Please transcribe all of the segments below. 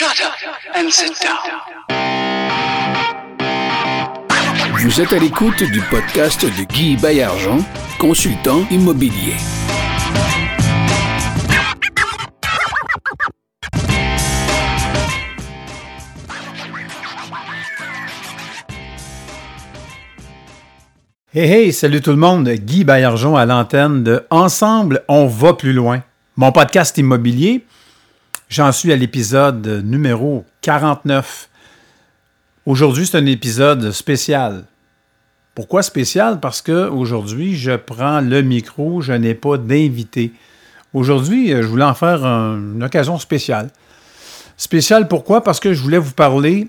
Shut up and sit down. Vous êtes à l'écoute du podcast de Guy Bayargent, consultant immobilier. Hey hey, salut tout le monde, Guy Bayarjon à l'antenne de Ensemble, on va plus loin. Mon podcast immobilier, j'en suis à l'épisode numéro 49. Aujourd'hui, c'est un épisode spécial. Pourquoi spécial? Parce que aujourd'hui, je prends le micro, je n'ai pas d'invité. Aujourd'hui, je voulais en faire une occasion spéciale. Spécial pourquoi? Parce que je voulais vous parler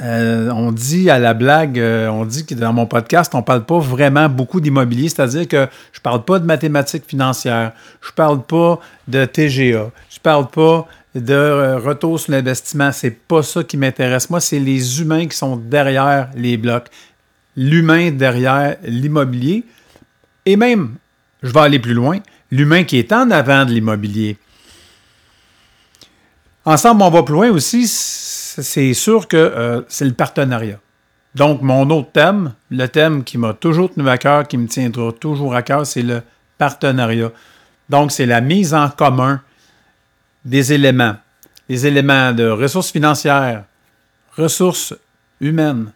euh, on dit à la blague, euh, on dit que dans mon podcast, on ne parle pas vraiment beaucoup d'immobilier, c'est-à-dire que je ne parle pas de mathématiques financières, je ne parle pas de TGA, je ne parle pas de euh, retour sur l'investissement. C'est pas ça qui m'intéresse. Moi, c'est les humains qui sont derrière les blocs, l'humain derrière l'immobilier, et même, je vais aller plus loin, l'humain qui est en avant de l'immobilier. Ensemble, on va plus loin aussi c'est sûr que euh, c'est le partenariat. Donc, mon autre thème, le thème qui m'a toujours tenu à cœur, qui me tiendra toujours à cœur, c'est le partenariat. Donc, c'est la mise en commun des éléments. Les éléments de ressources financières, ressources humaines,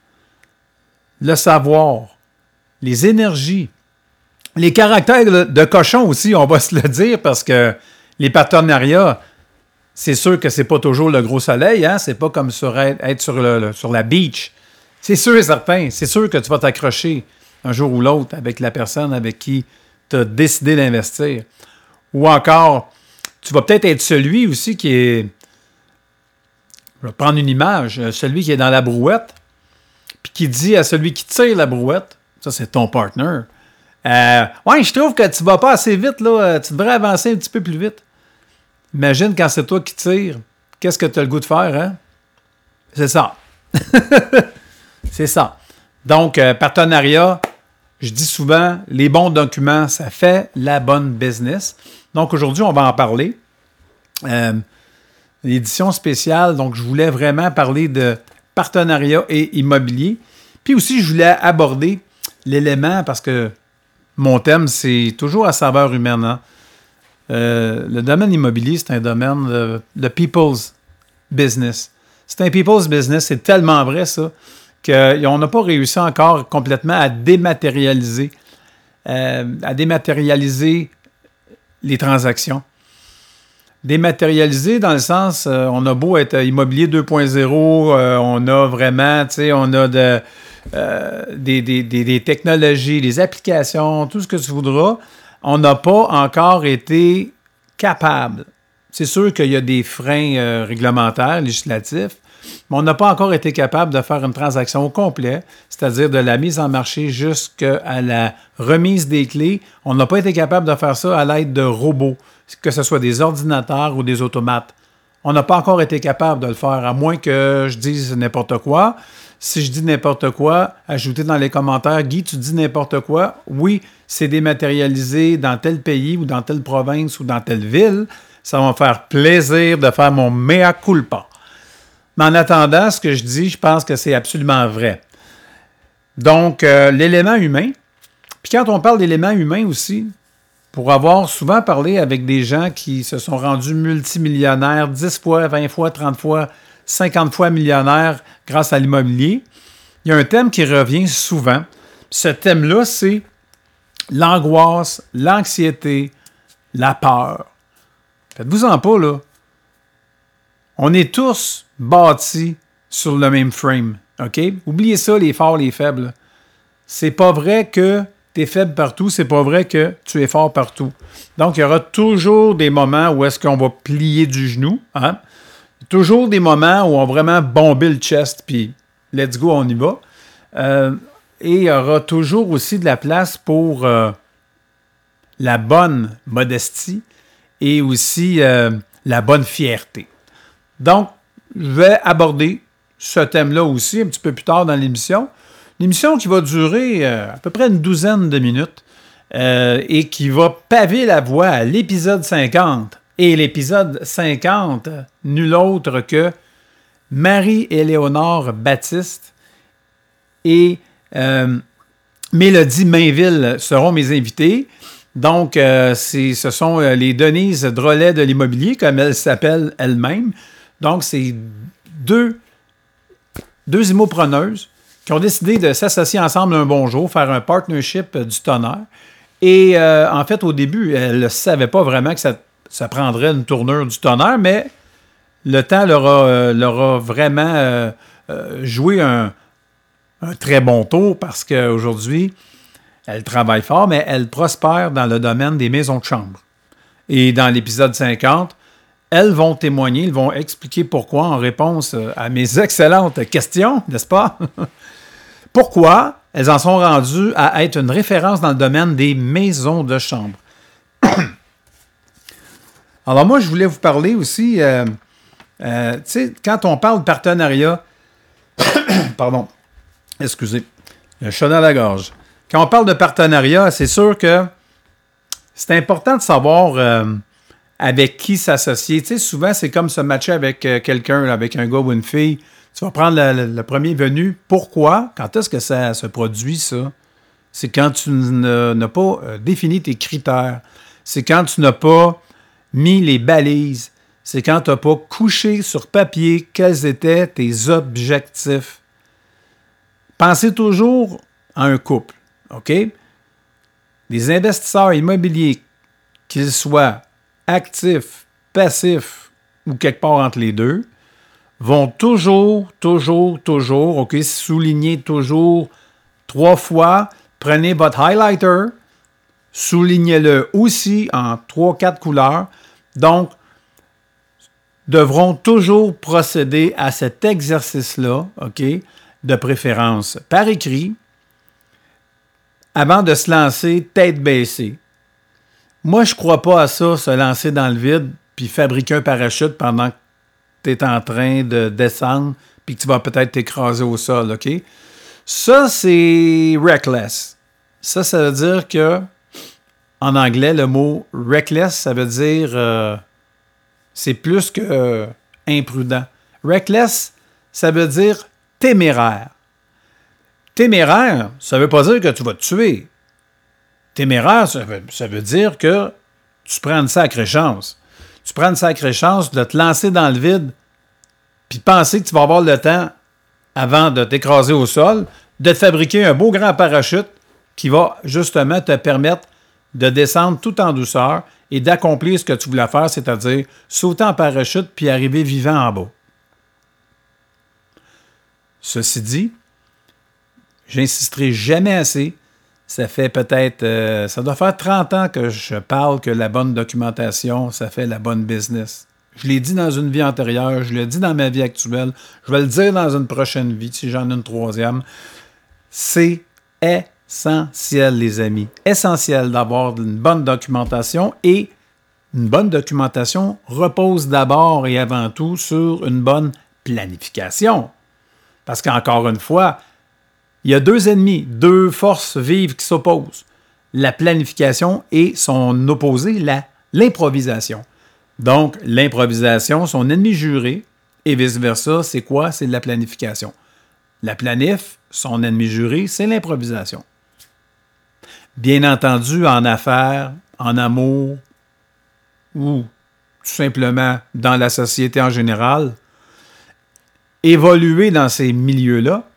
le savoir, les énergies, les caractères de cochon aussi, on va se le dire, parce que les partenariats, c'est sûr que c'est pas toujours le gros soleil, hein? C'est pas comme sur être, sur, sur la beach. C'est sûr et certain. C'est sûr que tu vas t'accrocher un jour ou l'autre avec la personne avec qui tu as décidé d'investir. Ou encore, tu vas peut-être être celui aussi qui est. Je vais prendre une image, celui qui est dans la brouette, puis qui dit à celui qui tire la brouette, ça c'est ton partner. Euh, ouais, je trouve que tu vas pas assez vite, là. Tu devrais avancer un petit peu plus vite. Imagine quand c'est toi qui tires, qu'est-ce que tu as le goût de faire, hein? C'est ça. c'est ça. Donc, euh, partenariat, je dis souvent, les bons documents, ça fait la bonne business. Donc, aujourd'hui, on va en parler. Euh, édition spéciale, donc je voulais vraiment parler de partenariat et immobilier. Puis aussi, je voulais aborder l'élément parce que mon thème, c'est toujours à saveur humaine. Hein? Euh, le domaine immobilier, c'est un domaine de, people's business. C'est un people's business, c'est tellement vrai ça, qu'on n'a pas réussi encore complètement à dématérialiser, euh, à dématérialiser les transactions. Dématérialiser dans le sens, euh, on a beau être immobilier 2.0, on a vraiment, tu sais, on a de, des, des, technologies, des applications, tout ce que tu voudras on n'a pas encore été capable. C'est sûr qu'il y a des freins euh, réglementaires, législatifs, mais on n'a pas encore été capable de faire une transaction au complet, c'est-à-dire de la mise en marché jusqu'à la remise des clés. On n'a pas été capable de faire ça à l'aide de robots, que ce soit des ordinateurs ou des automates. On n'a pas encore été capable de le faire, à moins que je dise n'importe quoi. Si je dis n'importe quoi, ajoutez dans les commentaires, Guy, tu dis n'importe quoi? Oui, c'est dématérialisé dans tel pays ou dans telle province ou dans telle ville. Ça va me faire plaisir de faire mon mea culpa. Mais en attendant, ce que je dis, je pense que c'est absolument vrai. Donc, euh, l'élément humain. Puis quand on parle d'élément humain aussi, pour avoir souvent parlé avec des gens qui se sont rendus multimillionnaires 10 fois, 20 fois, 30 fois 50 fois millionnaire grâce à l'immobilier, il y a un thème qui revient souvent. Ce thème-là, c'est l'angoisse, l'anxiété, la peur. Faites-vous-en pas, là. On est tous bâtis sur le même frame. OK? Oubliez ça, les forts, les faibles. C'est pas vrai que tu es faible partout, c'est pas vrai que tu es fort partout. Donc, il y aura toujours des moments où est-ce qu'on va plier du genou. Hein? toujours des moments où on va vraiment bomber le chest, puis let's go, on y va. Euh, et il y aura toujours aussi de la place pour euh, la bonne modestie et aussi euh, la bonne fierté. Donc, je vais aborder ce thème-là aussi un petit peu plus tard dans l'émission. L'émission qui va durer à peu près une douzaine de minutes et qui va paver la voie à l'épisode 50 Et l'épisode 50, nul autre que Marie-Éléonore Baptiste et euh, Mélodie Mainville seront mes invités. Donc, euh, ce sont euh, les Denise Drolet de l'immobilier, comme elle s'appelle elle-même. Donc, c'est deux, deux immopreneuses qui ont décidé de s'associer ensemble un bon jour, faire un partnership du tonnerre. Et en fait, au début, elles ne savaient pas vraiment que ça, ça, prendrait une tournure du tonnerre, mais le temps leur a, leur a vraiment joué un, un très bon tour parce qu'aujourd'hui, elle travaille fort, mais elle prospère dans le domaine des maisons de chambre. Et dans l'épisode 50, elles vont témoigner, elles vont expliquer pourquoi en réponse à mes excellentes questions, n'est-ce pas? pourquoi elles en sont rendues à être une référence dans le domaine des maisons de chambre. Alors moi, je voulais vous parler aussi, euh, euh, tu sais, quand on parle de partenariat, pardon, excusez, le chat dans la gorge. Quand on parle de partenariat, c'est sûr que c'est important de savoir euh, avec qui s'associer. Tu sais, souvent, c'est comme se matcher avec euh, quelqu'un, avec un gars ou une fille. Tu vas prendre le, premier venu. Pourquoi? Quand est-ce que ça se produit, ça? C'est quand tu n'as pas euh, défini tes critères. C'est quand tu n'as pas mis les balises. C'est quand tu n'as pas couché sur papier quels étaient tes objectifs. Pensez toujours à un couple, OK? Les investisseurs immobiliers, qu'ils soient actifs, passifs ou quelque part entre les deux, vont toujours, toujours, toujours, OK, souligner toujours trois fois, prenez votre highlighter, soulignez-le aussi en trois, quatre couleurs. Donc, devront toujours procéder à cet exercice-là, OK? De préférence par écrit, avant de se lancer tête baissée. Moi, je ne crois pas à ça, se lancer dans le vide, puis fabriquer un parachute pendant que tu es en train de descendre, puis que tu vas peut-être t'écraser au sol, OK? Ça, c'est reckless. Ça, ça veut dire que, en anglais, le mot reckless, ça veut dire euh, c'est plus que euh, imprudent. Reckless, ça veut dire téméraire. Téméraire, ça ne veut pas dire que tu vas te tuer. Téméraire, ça veut, dire que tu prends une sacrée chance. Tu prends une sacrée chance de te lancer dans le vide, puis penser que tu vas avoir le temps, avant de t'écraser au sol, de te fabriquer un beau grand parachute qui va justement te permettre de descendre tout en douceur et d'accomplir ce que tu voulais faire, c'est-à-dire sauter en parachute puis arriver vivant en bas. Ceci dit, j'insisterai jamais assez. Ça fait peut-être, euh, ça doit faire 30 ans que je parle que la bonne documentation, ça fait la bonne business. Je l'ai dit dans une vie antérieure, je l'ai dit dans ma vie actuelle, je vais le dire dans une prochaine vie, si j'en ai une troisième. C'est essentiel, les amis. Essentiel d'avoir une bonne documentation et une bonne documentation repose d'abord et avant tout sur une bonne planification. Parce qu'encore une fois, il y a deux ennemis, deux forces vives qui s'opposent. La planification et son opposé, l'improvisation. Donc, l'improvisation, son ennemi juré, et vice-versa, c'est quoi? C'est la planification. La planif, son ennemi juré, c'est l'improvisation. Bien entendu, en affaires, en amour, ou tout simplement dans la société en général, évoluer dans ces milieux-là,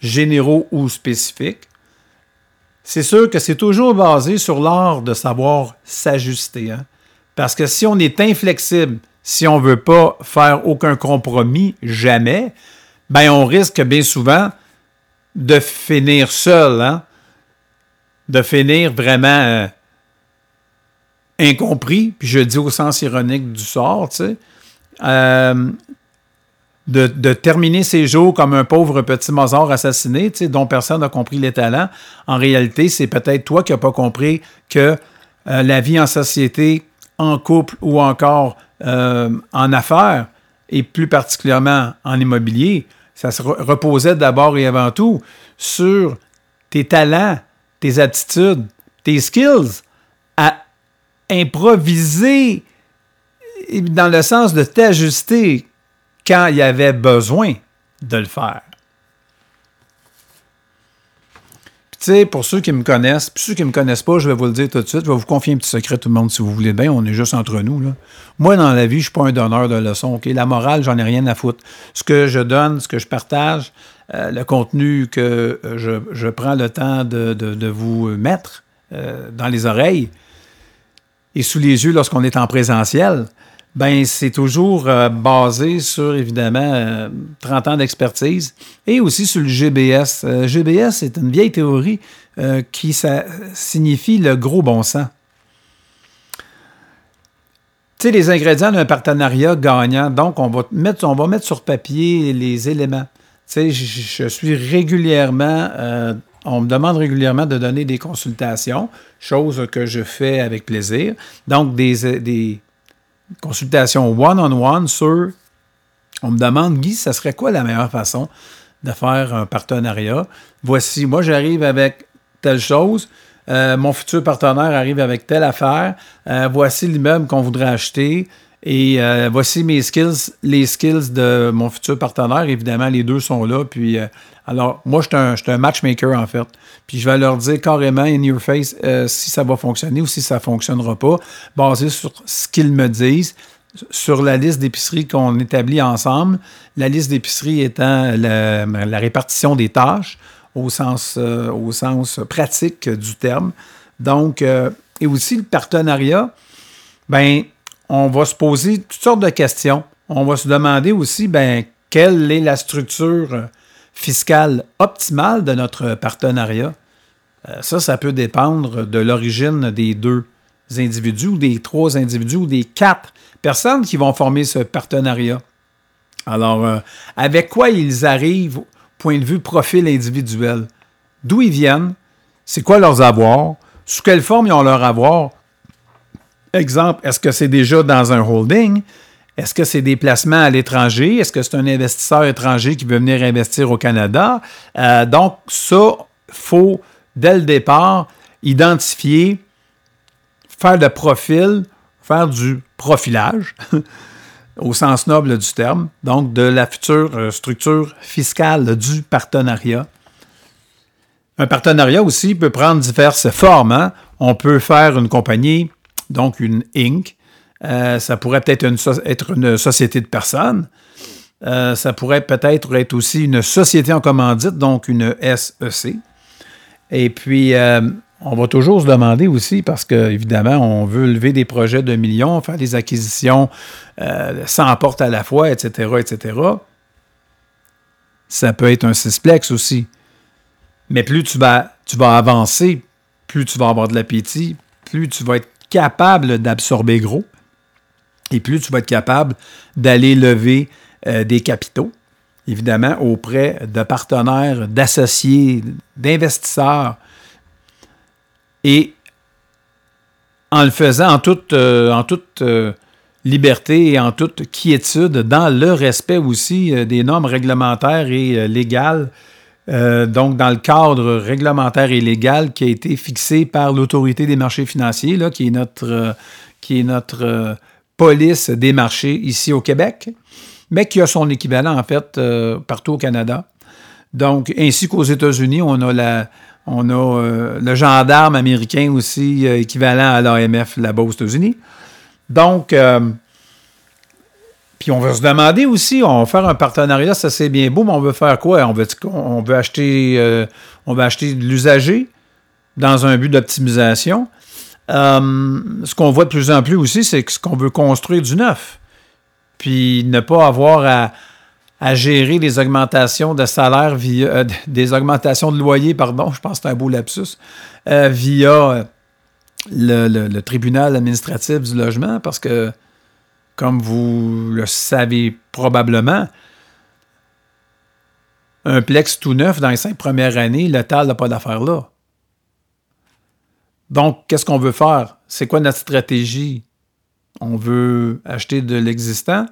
généraux ou spécifiques, c'est sûr que c'est toujours basé sur l'art de savoir s'ajuster. Hein. Parce que si on est inflexible, si on ne veut pas faire aucun compromis, jamais, ben on risque bien souvent de finir seul, hein. de finir vraiment euh, incompris, puis je dis au sens ironique du sort, tu sais. Euh, de, terminer ses jours comme un pauvre petit Mozart assassiné, dont personne n'a compris les talents. En réalité, c'est peut-être toi qui n'as pas compris que euh, la vie en société, en couple ou encore euh, en affaires, et plus particulièrement en immobilier, ça se reposait d'abord et avant tout sur tes talents, tes attitudes, tes skills, à improviser dans le sens de t'ajuster quand il y avait besoin de le faire. tu sais, pour ceux qui me connaissent, puis ceux qui me connaissent pas, je vais vous le dire tout de suite, je vais vous confier un petit secret, tout le monde, si vous voulez bien, on est juste entre nous. Moi, dans la vie, je ne suis pas un donneur de leçons. La morale, j'en ai rien à foutre. Ce que je donne, ce que je partage, euh, le contenu que euh, je, prends le temps de, vous mettre euh, dans les oreilles et sous les yeux lorsqu'on est en présentiel, ben c'est toujours euh, basé sur, évidemment, 30 euh, ans d'expertise et aussi sur le GBS. Euh, GBS est une vieille théorie qui ça, signifie le gros bon sens. Tu sais, les ingrédients d'un partenariat gagnant, donc on va, mettre, on va mettre sur papier les éléments. Tu sais, je, suis régulièrement, on me demande régulièrement de donner des consultations, chose que je fais avec plaisir. Donc, des, des consultation one-on-one sur. On me demande, Guy, ça serait quoi la meilleure façon de faire un partenariat? Voici, moi, j'arrive avec telle chose. Euh, mon futur partenaire arrive avec telle affaire. Euh, voici l'immeuble qu'on voudrait acheter. Et euh, voici mes skills, les skills de mon futur partenaire. Évidemment, les deux sont là. Puis, alors, moi, je suis un, matchmaker, en fait. Puis, je vais leur dire carrément, in your face, euh, si ça va fonctionner ou si ça ne fonctionnera pas, basé sur ce qu'ils me disent, sur la liste d'épiceries qu'on établit ensemble. La liste d'épiceries étant la, répartition des tâches au sens, au sens pratique du terme. Donc, et aussi le partenariat, ben on va se poser toutes sortes de questions. On va se demander aussi, ben, quelle est la structure fiscale optimale de notre partenariat. Euh, ça, ça peut dépendre de l'origine des deux individus des trois individus ou des quatre personnes qui vont former ce partenariat. Alors, euh, avec quoi ils arrivent, point de vue profil individuel? D'où ils viennent? C'est quoi leurs avoirs? Sous quelle forme ils ont leur avoir? Exemple, est-ce que c'est déjà dans un holding? Est-ce que c'est des placements à l'étranger? Est-ce que c'est un investisseur étranger qui veut venir investir au Canada? Euh, donc, ça, il faut, dès le départ, identifier, faire le profil, faire du profilage, au sens noble du terme, donc de la future euh, structure fiscale du partenariat. Un partenariat aussi peut prendre diverses formes. Hein. On peut faire une compagnie donc une Inc. Euh, ça pourrait peut-être être une société de personnes. Euh, ça pourrait peut-être être aussi une société en commandite, donc une SEC. Et puis, euh, on va toujours se demander aussi, parce qu'évidemment, on veut lever des projets de millions, faire des acquisitions sans porte à la fois, etc., etc. Ça peut être un cisplex aussi. Mais plus tu vas, tu vas avancer, plus tu vas avoir de l'appétit, plus tu vas être capable d'absorber gros et plus tu vas être capable d'aller lever euh, des capitaux, évidemment, auprès de partenaires, d'associés, d'investisseurs. Et en le faisant en toute, euh, euh, liberté et en toute quiétude, dans le respect aussi des normes réglementaires et légales donc, dans le cadre réglementaire et légal qui a été fixé par l'autorité des marchés financiers, qui est notre, police des marchés ici au Québec, mais qui a son équivalent, en fait, partout au Canada. Donc, ainsi qu'aux États-Unis, on a, la, on a le gendarme américain aussi, équivalent à l'AMF là-bas aux États-Unis. Donc, puis on va se demander aussi, on va faire un partenariat, ça c'est bien beau, mais on veut faire quoi? On veut, on veut acheter, euh, on veut acheter de l'usager dans un but d'optimisation. Euh, ce qu'on voit de plus en plus aussi, c'est ce qu'on veut construire du neuf. Puis ne pas avoir à, gérer des augmentations de salaire via euh, des augmentations de loyer, pardon, je pense que c'est un beau lapsus, via le, tribunal administratif du logement, parce que comme vous le savez probablement, un Plex tout neuf dans les cinq premières années, le TAL n'a pas d'affaire là. Donc, qu'est-ce qu'on veut faire? C'est quoi notre stratégie? On veut acheter de l'existant,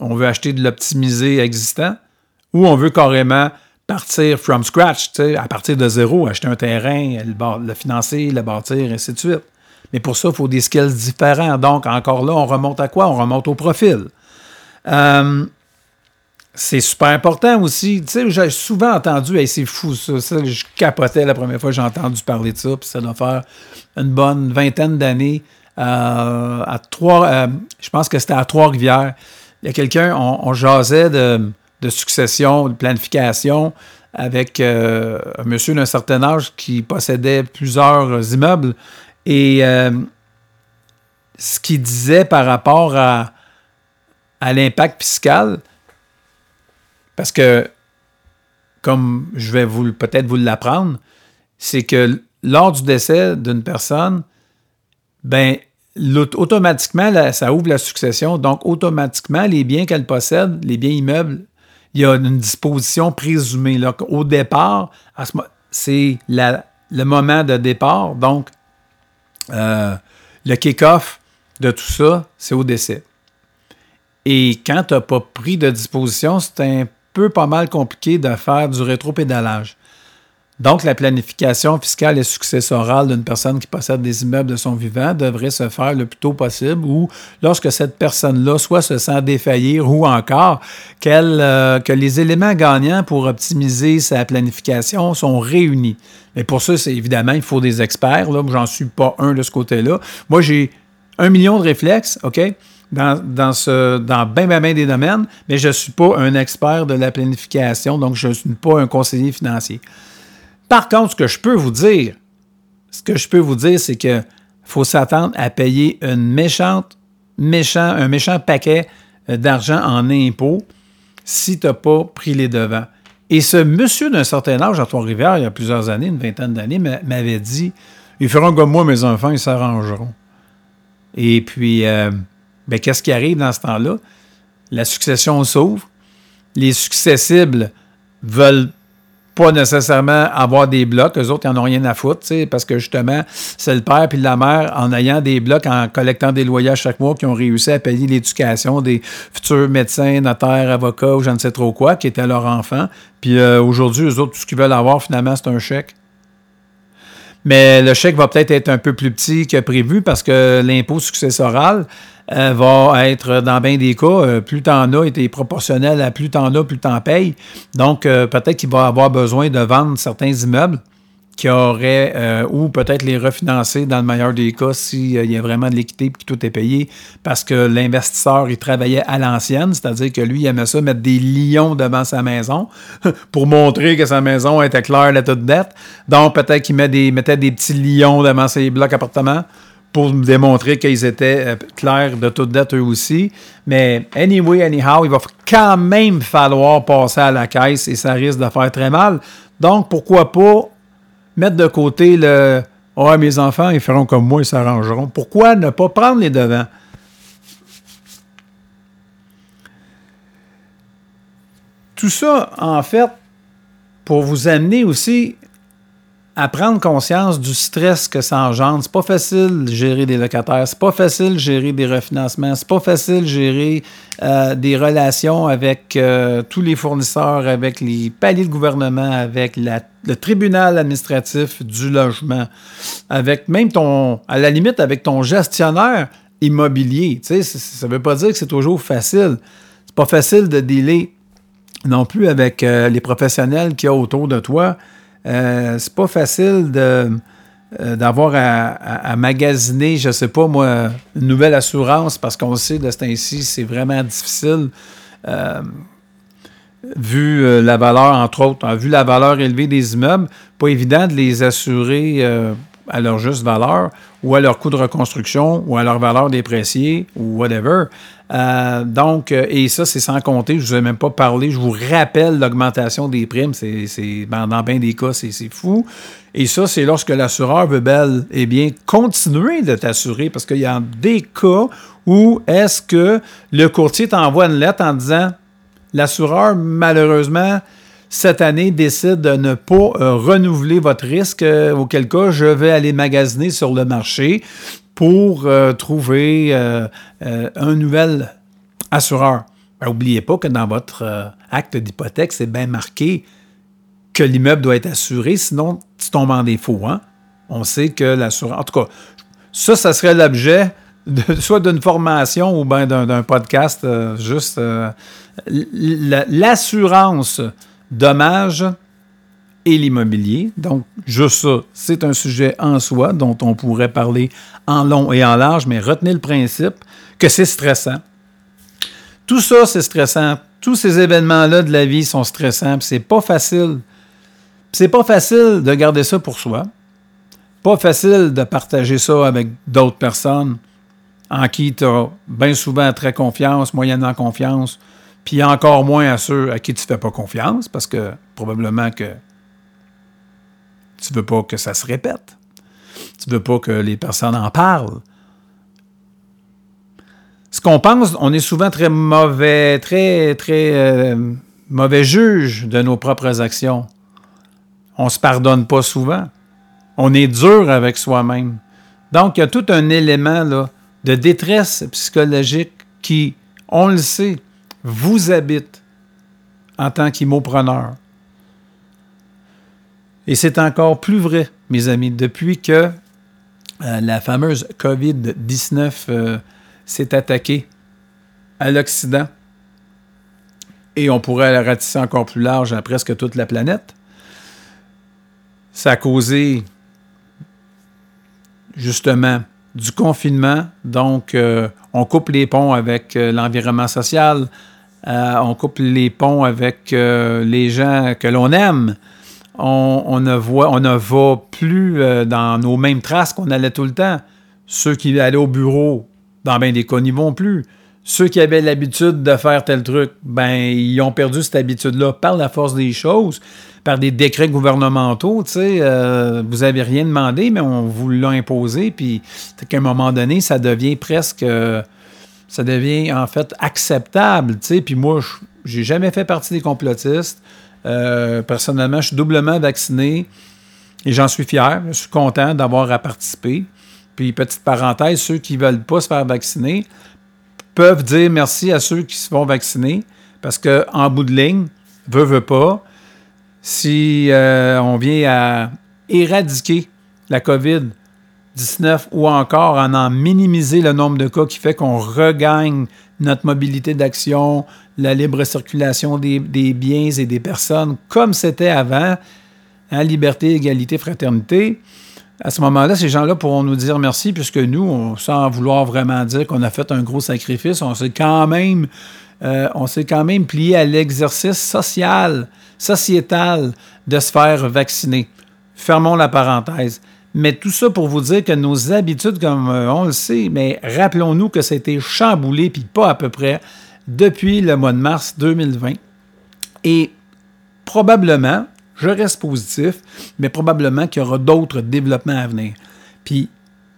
on veut acheter de l'optimisé existant, ou on veut carrément partir from scratch, à partir de zéro, acheter un terrain, le, financer, le bâtir, ainsi de suite. Mais pour ça, il faut des skills différents. Donc, encore là, on remonte à quoi? On remonte au profil. Euh, c'est super important aussi. Tu sais, j'ai souvent entendu, hey, c'est fou ça, Je capotais la première fois que j'ai entendu parler de ça, puis ça doit faire une bonne vingtaine d'années. Euh, à trois, euh, je pense que c'était à Trois-Rivières. Il y a quelqu'un, on, jasait de, succession, de planification avec euh, un monsieur d'un certain âge qui possédait plusieurs immeubles. Et ce qu'il disait par rapport à l'impact fiscal, parce que, comme je vais vous peut-être vous l'apprendre, c'est que lors du décès d'une personne, ben automatiquement, ça ouvre la succession. Donc, automatiquement, les biens qu'elle possède, les biens immeubles, il y a une disposition présumée. Là. Au départ, c'est le moment de départ. Donc, euh, le kick-off de tout ça, c'est au décès. Et quand tu n'as pas pris de disposition, c'est un pas mal compliqué de faire du rétropédalage. Donc, la planification fiscale et successorale d'une personne qui possède des immeubles de son vivant devrait se faire le plus tôt possible ou lorsque cette personne-là soit se sent défaillir ou encore euh, que les éléments gagnants pour optimiser sa planification sont réunis. Mais pour ça, c'est évidemment, il faut des experts. Là, j'en suis pas un de ce côté-là. Moi, j'ai un million de réflexes, OK? Dans, dans, ce, dans bien, bien, bien des domaines, mais je ne suis pas un expert de la planification, donc je ne suis pas un conseiller financier. Par contre, ce que je peux vous dire, ce que je peux vous dire, c'est qu'il faut s'attendre à payer une méchante, méchant, un méchant paquet euh, d'argent en impôts si tu n'as pas pris les devants. Et ce monsieur d'un certain âge à Trois-Rivières, il y a plusieurs années, une vingtaine d'années, m'avait dit Ils feront comme moi, mes enfants, ils s'arrangeront. Et puis, euh, ben, qu'est-ce qui arrive dans ce temps-là? La succession s'ouvre. Les successibles veulent pas nécessairement avoir des blocs. Eux autres, ils n'en ont rien à foutre, parce que justement, c'est le père puis la mère, en ayant des blocs, en collectant des loyers chaque mois, qui ont réussi à payer l'éducation des futurs médecins, notaires, avocats ou je ne sais trop quoi, qui étaient leurs enfants. Puis euh, aujourd'hui, eux autres, tout ce qu'ils veulent avoir, finalement, c'est un chèque. Mais le chèque va peut-être être un peu plus petit que prévu parce que l'impôt successoral, euh, va être, dans bien des cas, euh, plus t'en as, et proportionnel à plus t'en as, plus t'en payes. Donc, euh, peut-être qu'il va avoir besoin de vendre certains immeubles qui auraient, ou peut-être les refinancer dans le meilleur des cas s'il y a vraiment de l'équité et que tout est payé, parce que l'investisseur, il travaillait à l'ancienne, c'est-à-dire que lui, il aimait ça mettre des lions devant sa maison pour montrer que sa maison était claire de toute dette. Donc, peut-être qu'il mettait des petits lions devant ses blocs appartements pour démontrer qu'ils étaient euh, clairs de toute dette eux aussi. Mais anyway, anyhow, il va quand même falloir passer à la caisse et ça risque de faire très mal. Donc, pourquoi pas mettre de côté le oh, mes enfants, ils feront comme moi, ils s'arrangeront. Pourquoi ne pas prendre les devants? Tout ça, en fait, pour vous amener aussi à prendre conscience du stress que ça engendre. C'est pas facile de gérer des locataires, c'est pas facile de gérer des refinancements, c'est pas facile de gérer euh, des relations avec euh, tous les fournisseurs, avec les paliers de gouvernement, avec le tribunal administratif du logement, avec même ton, à la limite, avec ton gestionnaire immobilier. Tu sais, ça veut pas dire que c'est toujours facile. C'est pas facile de dealer non plus avec euh, les professionnels qu'il y a autour de toi. Euh, c'est pas facile de, euh, d'avoir à, magasiner, je sais pas moi, une nouvelle assurance parce qu'on sait de ce temps-ci, c'est vraiment difficile. Euh, vu la valeur, entre autres, hein, vu la valeur élevée des immeubles, pas évident de les assurer à leur juste valeur ou à leur coût de reconstruction ou à leur valeur dépréciée ou whatever. Euh, donc, euh, et ça, c'est sans compter, je ne vous ai même pas parlé, je vous rappelle l'augmentation des primes, c'est, dans bien des cas, c'est, fou. Et ça, c'est lorsque l'assureur veut bel et bien continuer de t'assurer, parce qu'il y a des cas où est-ce que le courtier t'envoie une lettre en disant l'assureur, malheureusement, cette année, décide de ne pas euh, renouveler votre risque, auquel cas je vais aller magasiner sur le marché pour euh, trouver euh, euh, un nouvel assureur. N'oubliez ben, pas que dans votre acte d'hypothèque, c'est bien marqué que l'immeuble doit être assuré, sinon tu tombes en défaut. Hein? On sait que l'assureur. En tout cas, Ça, ça serait l'objet de, soit d'une formation ou bien d'un podcast, euh, juste euh, l'assurance dommage et l'immobilier. Donc, juste ça, c'est un sujet en soi dont on pourrait parler en long et en large, mais retenez le principe que c'est stressant. Tout ça, c'est stressant. Tous ces événements-là de la vie sont stressants. C'est pas facile. C'est pas facile de garder ça pour soi. Pas facile de partager ça avec d'autres personnes en qui tu as bien souvent très confiance, moyennant confiance, puis encore moins à ceux à qui tu ne fais pas confiance, parce que probablement que tu veux pas que ça se répète. Tu veux pas que les personnes en parlent. Ce qu'on pense, on est souvent très mauvais, très, très euh, mauvais juge de nos propres actions. On se pardonne pas souvent. On est dur avec soi-même. Donc, il y a tout un élément là, de détresse psychologique qui, on le sait, vous habite en tant qu'immopreneur. Et c'est encore plus vrai, mes amis, depuis que euh, la fameuse COVID-19 euh, s'est attaquée à l'Occident. Et on pourrait la ratisser encore plus large à presque toute la planète. Ça a causé justement du confinement. Donc, euh, on coupe les ponts avec l'environnement social, on coupe les ponts avec les gens que l'on aime on, ne voit, va plus euh, dans nos mêmes traces qu'on allait tout le temps. Ceux qui allaient au bureau, dans bien des cas, n'y vont plus. Ceux qui avaient l'habitude de faire tel truc, ben ils ont perdu cette habitude-là par la force des choses, par des décrets gouvernementaux. Tu sais, euh, vous n'avez rien demandé, mais on vous l'a imposé. Puis, qu'à un moment donné, ça devient presque, euh, ça devient en fait acceptable. Puis moi, j'ai jamais fait partie des complotistes. Euh, personnellement, je suis doublement vacciné et j'en suis fier. Je suis content d'avoir à participer. Puis, petite parenthèse, ceux qui ne veulent pas se faire vacciner peuvent dire merci à ceux qui se font vacciner parce qu'en bout de ligne, veut, veut pas, si euh, on vient à éradiquer la COVID-19 ou encore en en minimiser le nombre de cas qui fait qu'on regagne notre mobilité d'action, la libre circulation des, biens et des personnes comme c'était avant, hein, liberté, égalité, fraternité. À ce moment-là, ces gens-là pourront nous dire merci, puisque nous, sans vouloir vraiment dire qu'on a fait un gros sacrifice, on s'est quand même, euh, on s'est quand même plié à l'exercice social, sociétal de se faire vacciner. Fermons la parenthèse. Mais tout ça pour vous dire que nos habitudes, comme euh, on le sait, mais rappelons-nous que ça a été chamboulé, puis pas à peu près, depuis le mois de mars 2020. Et probablement, je reste positif, mais probablement qu'il y aura d'autres développements à venir. Puis,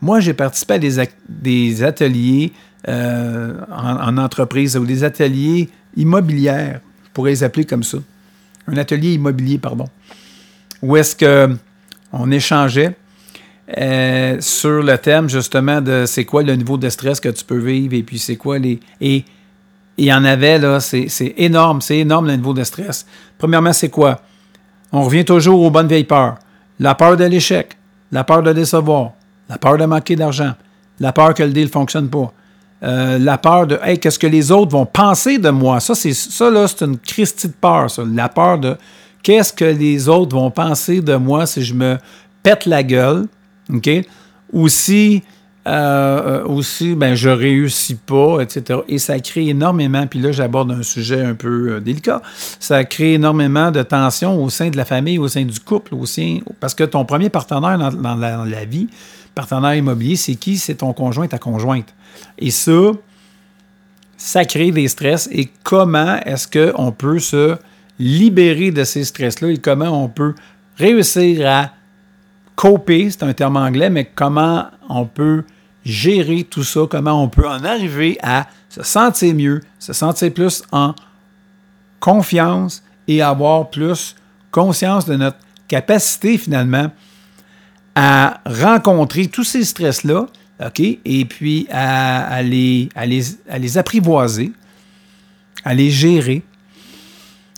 moi, j'ai participé à des, ateliers euh, en, entreprise ou des ateliers immobiliers, je pourrais les appeler comme ça. Un atelier immobilier, pardon. Où est-ce qu'on échangeait euh, sur le thème justement de c'est quoi le niveau de stress que tu peux vivre et puis c'est quoi les. Et il y en avait, là, c'est énorme, c'est énorme le niveau de stress. Premièrement, c'est quoi? On revient toujours aux bonnes vieilles peurs. La peur de l'échec, la peur de décevoir, la peur de manquer d'argent, la peur que le deal ne fonctionne pas, euh, la peur de hey, qu'est-ce que les autres vont penser de moi? Ça, c'est ça là, c'est une Christie de peur, ça. La peur de qu'est-ce que les autres vont penser de moi si je me pète la gueule? OK? Aussi, euh, aussi, ben, je réussis pas, etc. Et ça crée énormément, puis là, j'aborde un sujet un peu euh, délicat, ça crée énormément de tensions au sein de la famille, au sein du couple, aussi, parce que ton premier partenaire dans, la, vie, partenaire immobilier, c'est qui? C'est ton conjoint, ta conjointe. Et ça, ça crée des stress. Et comment est-ce qu'on peut se libérer de ces stress-là et comment on peut réussir à coper, c'est un terme anglais, mais comment on peut gérer tout ça, comment on peut en arriver à se sentir mieux, se sentir plus en confiance et avoir plus conscience de notre capacité finalement à rencontrer tous ces stress-là, OK, et puis à, les, à, les, à les apprivoiser, à les gérer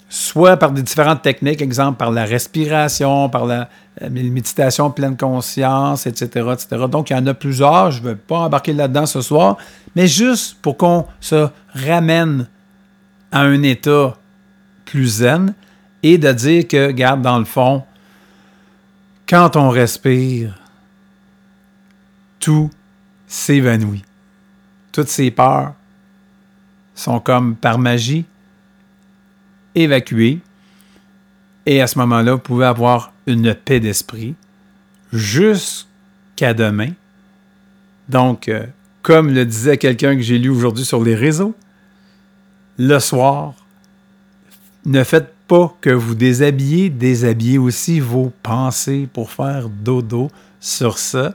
soit par des différentes techniques, exemple par la respiration, par la méditation pleine conscience, etc., etc. Donc, il y en a plusieurs. Je ne vais pas embarquer là-dedans ce soir, mais juste pour qu'on se ramène à un état plus zen et de dire que, garde dans le fond, quand on respire, tout s'évanouit. Toutes ces peurs sont comme par magie évacuées. Et à ce moment-là, vous pouvez avoir une paix d'esprit jusqu'à demain. Donc, euh, comme le disait quelqu'un que j'ai lu aujourd'hui sur les réseaux, le soir, ne faites pas que vous déshabillez, déshabillez aussi vos pensées pour faire dodo sur ça.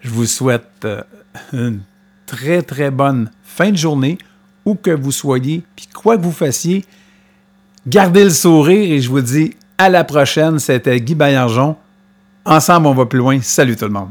Je vous souhaite euh, une très très bonne fin de journée, où que vous soyez, puis quoi que vous fassiez, gardez le sourire et je vous dis à la prochaine. C'était Guy Baillargeon. Ensemble, on va plus loin. Salut tout le monde.